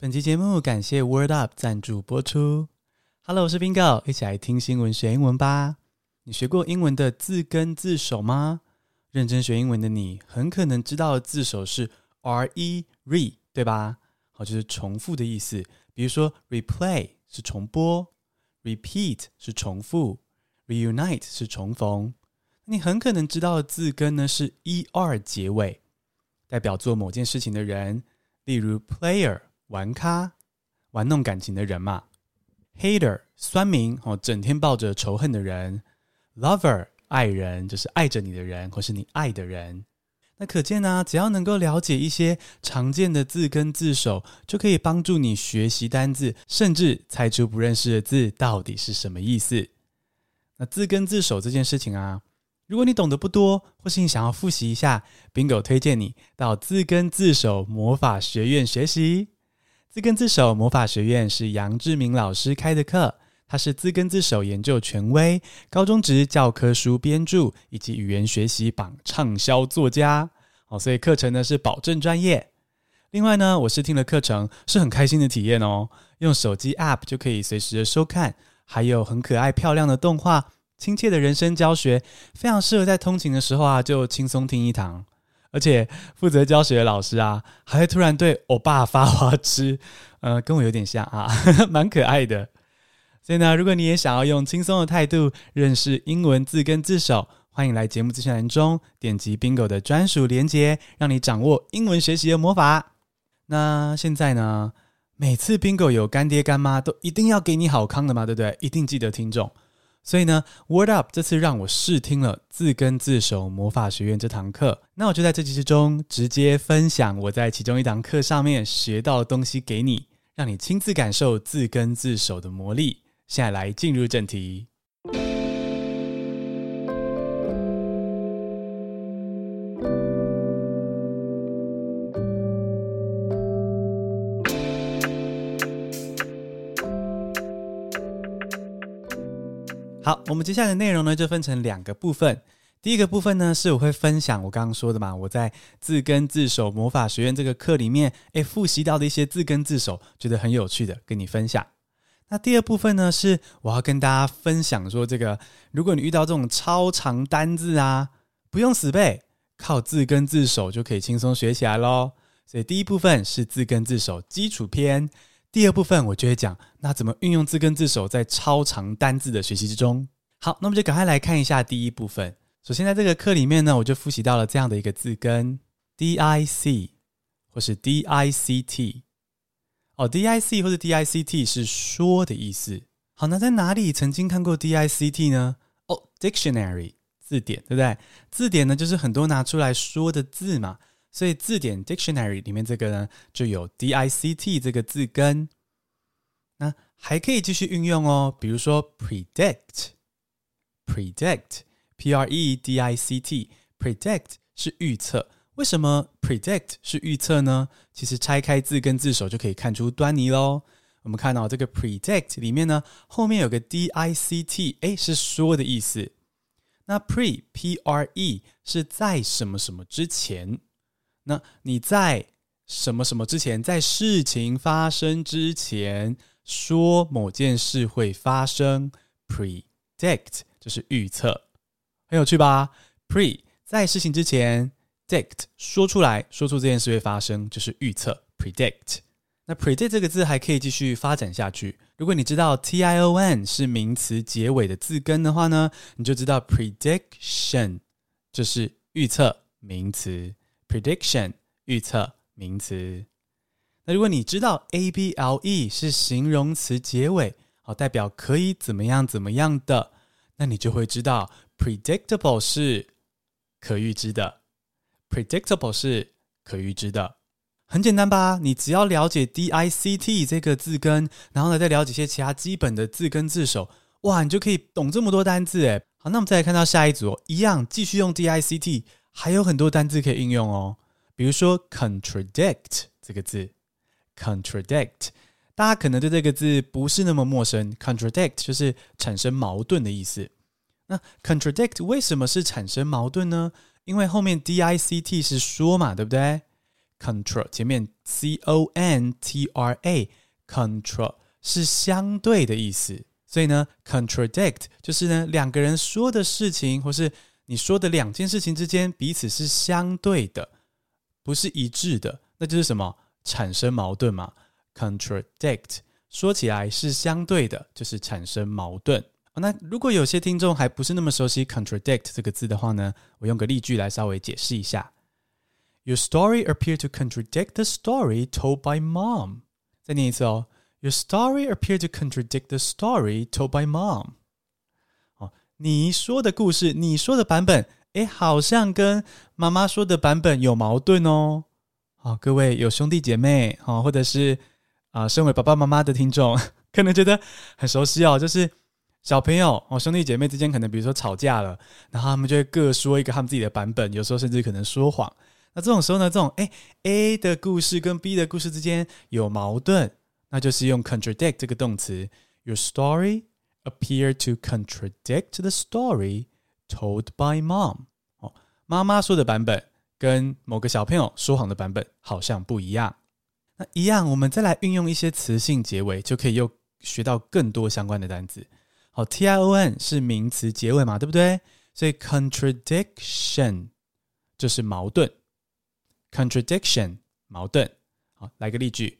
本期节目感谢 Word Up 赞助播出。Hello，我是 Bingo，一起来听新闻学英文吧。你学过英文的字根字首吗？认真学英文的你，很可能知道的字首是 re，re，对吧？好，就是重复的意思。比如说 replay 是重播，repeat 是重复，reunite 是重逢。你很可能知道的字根呢是 er 结尾，代表做某件事情的人，例如 player 玩咖，玩弄感情的人嘛。Hater 酸民哦，整天抱着仇恨的人；Lover 爱人，就是爱着你的人，或是你爱的人。那可见呢、只要能够了解一些常见的字根字首，就可以帮助你学习单字，甚至猜出不认识的字到底是什么意思。那字根字首这件事情啊，如果你懂得不多，或是你想要复习一下，Bingo 推荐你到字根字首魔法学院学习。自根自首魔法学院是杨志明老师开的课，他是自根自首研究权威、高中职教科书编著以及语言学习榜畅销作家。哦，所以课程呢是保证专业。另外呢，我是听了课程是很开心的体验哦，用手机 App 就可以随时的收看，还有很可爱漂亮的动画，亲切的人生教学，非常适合在通勤的时候啊就轻松听一堂。而且负责教学的老师啊，还会突然对欧巴发花痴，呃，跟我有点像啊，蛮可爱的。所以呢，如果你也想要用轻松的态度认识英文字根字首，欢迎来节目资讯栏中点击 Bingo 的专属连接，让你掌握英文学习的魔法。那现在呢，每次 Bingo 有干爹干妈，都一定要给你好康的嘛，对不对？一定记得听众。所以呢，Word Up 这次让我试听了自根字首魔法学院这堂课，那我就在这集之中直接分享我在其中一堂课上面学到的东西给你，让你亲自感受自根字首的魔力。现在来进入正题。好，我们接下来的内容呢，就分成两个部分。第一个部分呢，是我会分享我刚刚说的嘛，我在字根字首魔法学院这个课里面，诶，复习到的一些字根字首，觉得很有趣的，跟你分享。那第二部分呢，是我要跟大家分享说，这个如果你遇到这种超长单字啊，不用死背，靠字根字首就可以轻松学起来喽。所以第一部分是字根字首基础篇。第二部分我就会讲，那怎么运用字根字首在超长单字的学习之中？好，那么就赶快来看一下第一部分。首先在这个课里面呢，我就复习到了这样的一个字根，dic 或是 dict。哦，dic 或是 dict 是说的意思。好，那在哪里曾经看过 dict 呢？哦，dictionary 字典，对不对？字典呢就是很多拿出来说的字嘛。所以字典 dictionary 里面这个呢，就有 dict 这个字根，那还可以继续运用哦。比如说 predict，predict，p r e d i c t，predict 是预测。为什么 predict 是预测呢？其实拆开字根字首就可以看出端倪喽。我们看到这个 predict 里面呢，后面有个 dict，哎，是说的意思。那 pre p r e 是在什么什么之前。那你在什么什么之前，在事情发生之前说某件事会发生，predict 就是预测，很有趣吧？pre 在事情之前，dict 说出来说出这件事会发生，就是预测 predict。那 predict 这个字还可以继续发展下去。如果你知道 tion 是名词结尾的字根的话呢，你就知道 prediction 就是预测名词。Prediction 预测名词。那如果你知道 able 是形容词结尾，好，代表可以怎么样怎么样的，那你就会知道 predictable 是可预知的。predictable 是可预知的，很简单吧？你只要了解 dict 这个字根，然后呢，再了解一些其他基本的字根字首，哇，你就可以懂这么多单字诶。好，那我们再来看到下一组，一样继续用 dict。还有很多单字可以应用哦，比如说 contradict 这个字，contradict，大家可能对这个字不是那么陌生。contradict 就是产生矛盾的意思。那 contradict 为什么是产生矛盾呢？因为后面 dict 是说嘛，对不对 contra 前面 c o n t r a，contra 是相对的意思，所以呢，contradict 就是呢两个人说的事情，或是你说的两件事情之间彼此是相对的，不是一致的，那就是什么？产生矛盾嘛？contradict 说起来是相对的，就是产生矛盾。那如果有些听众还不是那么熟悉 contradict 这个字的话呢，我用个例句来稍微解释一下。Your story appeared to contradict the story told by mom。再念一次哦。Your story appeared to contradict the story told by mom。你说的故事，你说的版本，诶，好像跟妈妈说的版本有矛盾哦。好，各位有兄弟姐妹，好，或者是啊，身为爸爸妈妈的听众，可能觉得很熟悉哦，就是。小朋友哦，兄弟姐妹之间可能比如说吵架了，然后他们就会各说一个他们自己的版本，有时候甚至可能说谎。那这种时候呢，这种诶 A 的故事跟 B 的故事之间有矛盾，那就是用 contradict 这个动词。Your story appear to contradict the story told by mom。哦，妈妈说的版本跟某个小朋友说谎的版本好像不一样。那一样，我们再来运用一些词性结尾，就可以又学到更多相关的单词。好，tion 是名词结尾嘛，对不对？所以 contradiction 就是矛盾，contradiction 矛盾。好，来个例句：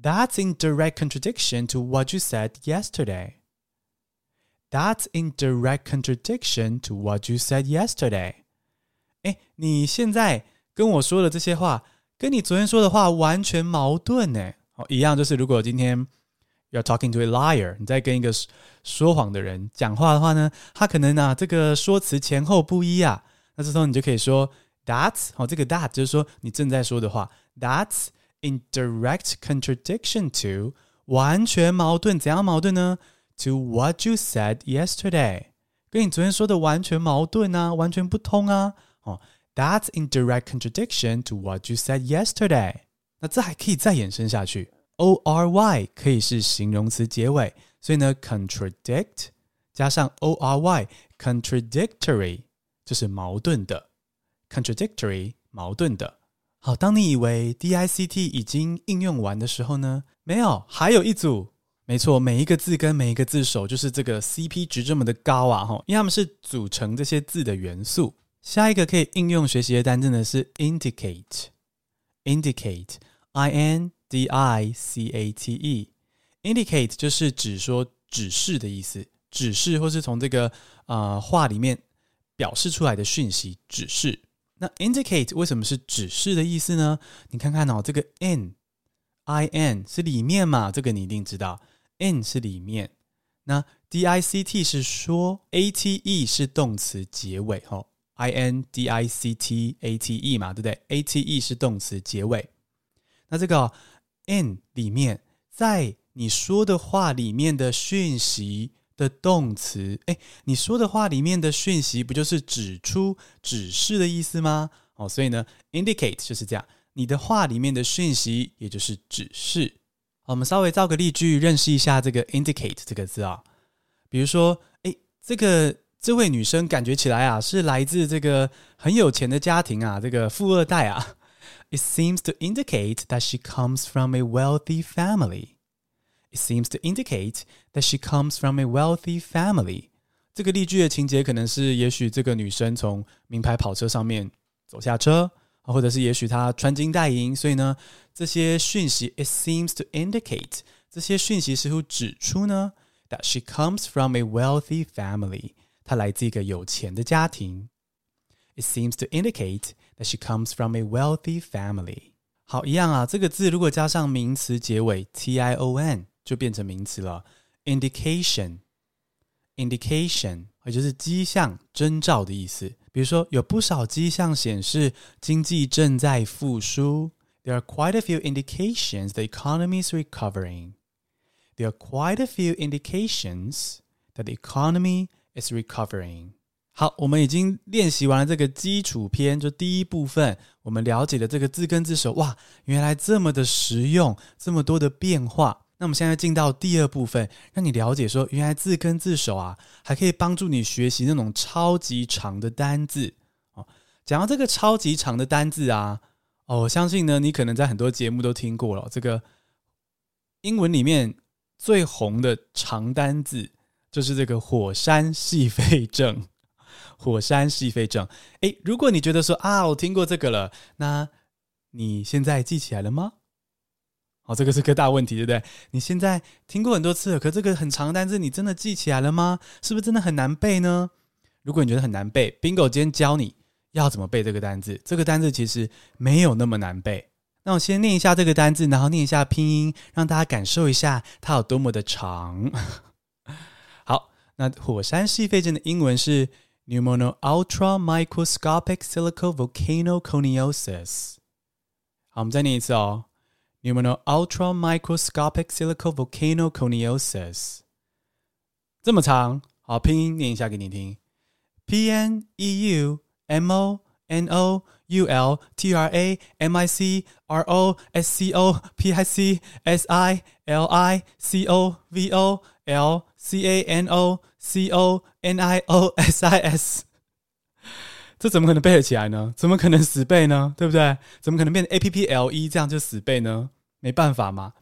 That's in direct contradiction to what you said yesterday. That's in direct contradiction to what you said yesterday. 哎，你现在跟我说的这些话，跟你昨天说的话完全矛盾呢。好，一样就是如果今天。You're talking to a liar，你在跟一个说谎的人讲话的话呢，他可能啊这个说辞前后不一啊，那这时候你就可以说 That's 哦，这个 that 就是说你正在说的话，That's in direct contradiction to 完全矛盾，怎样矛盾呢 ？To what you said yesterday，跟你昨天说的完全矛盾啊，完全不通啊，哦，That's in direct contradiction to what you said yesterday，那这还可以再延伸下去。O R Y 可以是形容词结尾，所以呢，contradict 加上 O R Y，contradictory 就是矛盾的，contradictory 矛盾的。好，当你以为 D I C T 已经应用完的时候呢，没有，还有一组。 没错，每一个字跟每一个字首就是这个 C P 值这么的高啊，哈，因为它们是组成这些字的元素。下一个可以应用学习的单字呢是 indicate，indicate，I N。D I C A T E，indicate 就是指说指示的意思，指示或是从这个呃话里面表示出来的讯息指示。那 indicate 为什么是指示的意思呢？你看看哦，这个 n。i n 是里面嘛，这个你一定知道，in 是里面。那 D I C T 是说，A T E 是动词结尾哦，I N D I C T A T E 嘛，对不对？A T E 是动词结尾。那这个、in 里面，在你说的话里面的讯息的动词，诶，你说的话里面的讯息不就是指出、指示的意思吗？哦，所以呢，indicate 就是这样，你的话里面的讯息也就是指示。我们稍微造个例句，认识一下这个 indicate 这个字啊。比如说，诶，这个这位女生感觉起来啊，是来自这个很有钱的家庭啊，这个富二代啊。It seems to indicate that she comes from a wealthy family. It seems to indicate that she comes from a wealthy family. 这个例句的情节可能是，也许这个女生从名牌跑车上面走下车，啊或者是也许他穿金戴银，所以呢，这些讯息 it seems to indicate 这些讯息似乎指出呢，that she comes from a wealthy family，她来自一个有钱的家庭。It seems to indicate that she comes from a wealthy family。好，一样啊，这个字如果加上名词结尾 tion，就变成名词了。indication，indication，也就是迹象、征兆的意思。比如说，有不少迹象显示经济正在复苏。There are quite a few indications the economy is recovering. There are quite a few indications that the economy is recovering. 好，我们已经练习完了这个基础篇，就第一部分，我们了解了这个字根字首，哇，原来这么的实用，这么多的变化。那我们现在进到第二部分，让你了解说，原来字根字首啊，还可以帮助你学习那种超级长的单字哦。讲到这个超级长的单字啊，哦，我相信呢，你可能在很多节目都听过了这个英文里面最红的长单字，就是这个火山细肺症。火山细肺症，诶，如果你觉得说啊，我听过这个了，那你现在记起来了吗？哦，这个是个大问题，对不对？你现在听过很多次了，可这个很长的单字，你真的记起来了吗？是不是真的很难背呢？如果你觉得很难背，Bingo 今天教你要怎么背这个单字。这个单字其实没有那么难背。那我先念一下这个单字，然后念一下拼音，让大家感受一下它有多么的长。好，那火山矽肺症的英文是 Pneumono-ultramicroscopic silicovolcanoconiosis。好，我们再念一次哦。Pneumono-ultramicroscopic silicovolcanoconiosis。这么长，好，拼音念一下给你听。P N E U M O N O U L T R A M I C R O S C O P I C S I L I C O V O L C A N O C O N I O S I S， 这怎么可能背得起来呢？怎么可能死背呢？对不对？怎么可能变成 A P P L E 这样就死背呢？没办法嘛。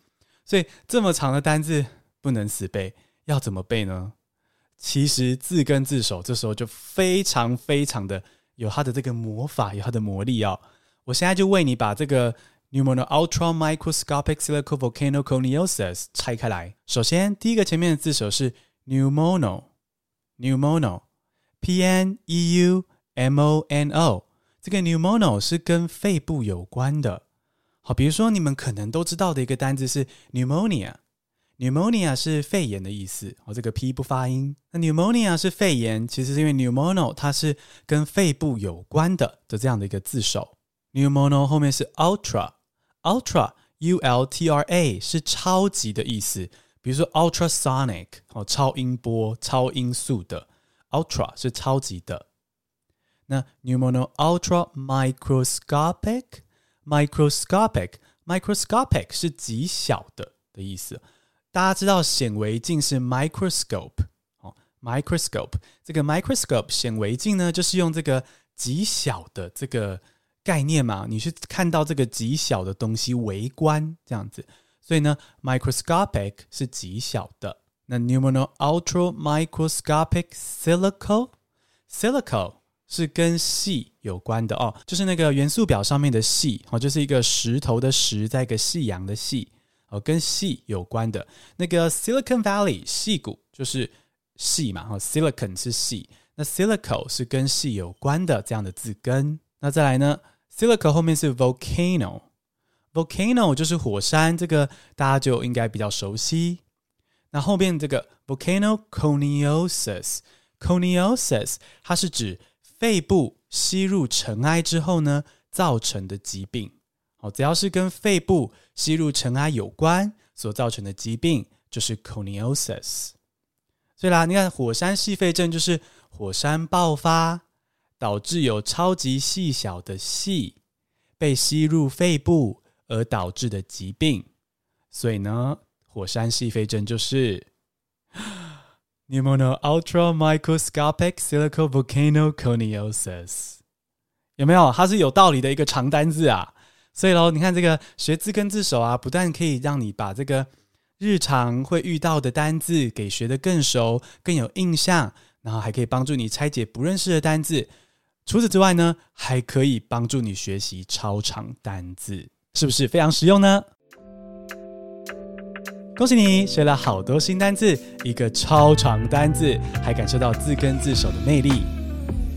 所以这么长的单字不能死背，要怎么背呢？其实字根字首这时候就非常非常的有它的这个魔法，有它的魔力哦。我现在就为你把这个 Pneumono-ultramicroscopic silicovolcanoconiosis 拆开来。首先，第一个前面的字首是 nemonal，nemonal，P N E U m o n o，。这个 pneumono 是跟肺部有关的。好，比如说你们可能都知道的一个单字是 pneumonia。Pneumonia 是肺炎的意思，哦，这个 P 不发音。那 Pneumonia 是肺炎，其实是因为 Pneumono 它是跟肺部有关的的这样的一个字首。Pneumono 后面是 ultra，ultra U L T R A 是超级的意思，比如说 ultrasonic 哦，超音波、超音速的 ultra 是超级的。那 numeral ultra microscopic，microscopic，microscopic 是极小的的意思。大家知道显微镜是 microscope 哦，microscope 这个 microscope 显微镜呢，就是用这个极小的这个概念嘛，你去看到这个极小的东西，微观这样子，所以呢，microscopic 是极小的。那 numeral ultra microscopic silico, silico 是跟矽有关的哦，就是那个元素表上面的矽哦，就是一个石头的石，在一个夕阳的夕。哦，跟矽有关的那个 Silicon Valley 矽谷就是矽嘛，哈，Silicon 是矽，那 Silico 是跟矽有关的这样的字根。那再来呢，Silico 后面是 Volcano，Volcano 就是火山，这个大家就应该比较熟悉。那后面这个 Volcanoconiosis，Coniosis 它是指肺部吸入尘埃之后呢造成的疾病。好，只要是跟肺部吸入尘埃有关所造成的疾病，就是 coniosis。所以啦，你看火山矽肺症就是火山爆发导致有超级细小的细被吸入肺部而导致的疾病。所以呢，火山矽肺症就是 pneumono-ultramicroscopic silicovolcanoconiosis。有没有？它是有道理的一个长单字啊。所以喽，你看这个学字根字首啊，不但可以让你把这个日常会遇到的单字给学得更熟、更有印象，然后还可以帮助你拆解不认识的单字。除此之外呢，还可以帮助你学习超长单字，是不是非常实用呢？恭喜你学了好多新单字，一个超长单字，还感受到字根字首的魅力。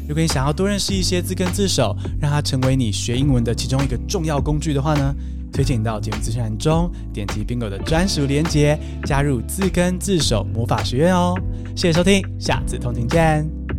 如果你想要多认识一些字根字首，让它成为你学英文的其中一个重要工具的话呢，推荐你到节目资讯栏中点击 Bingo 的专属链接，加入字根字首魔法学院哦。谢谢收听，下次通勤见。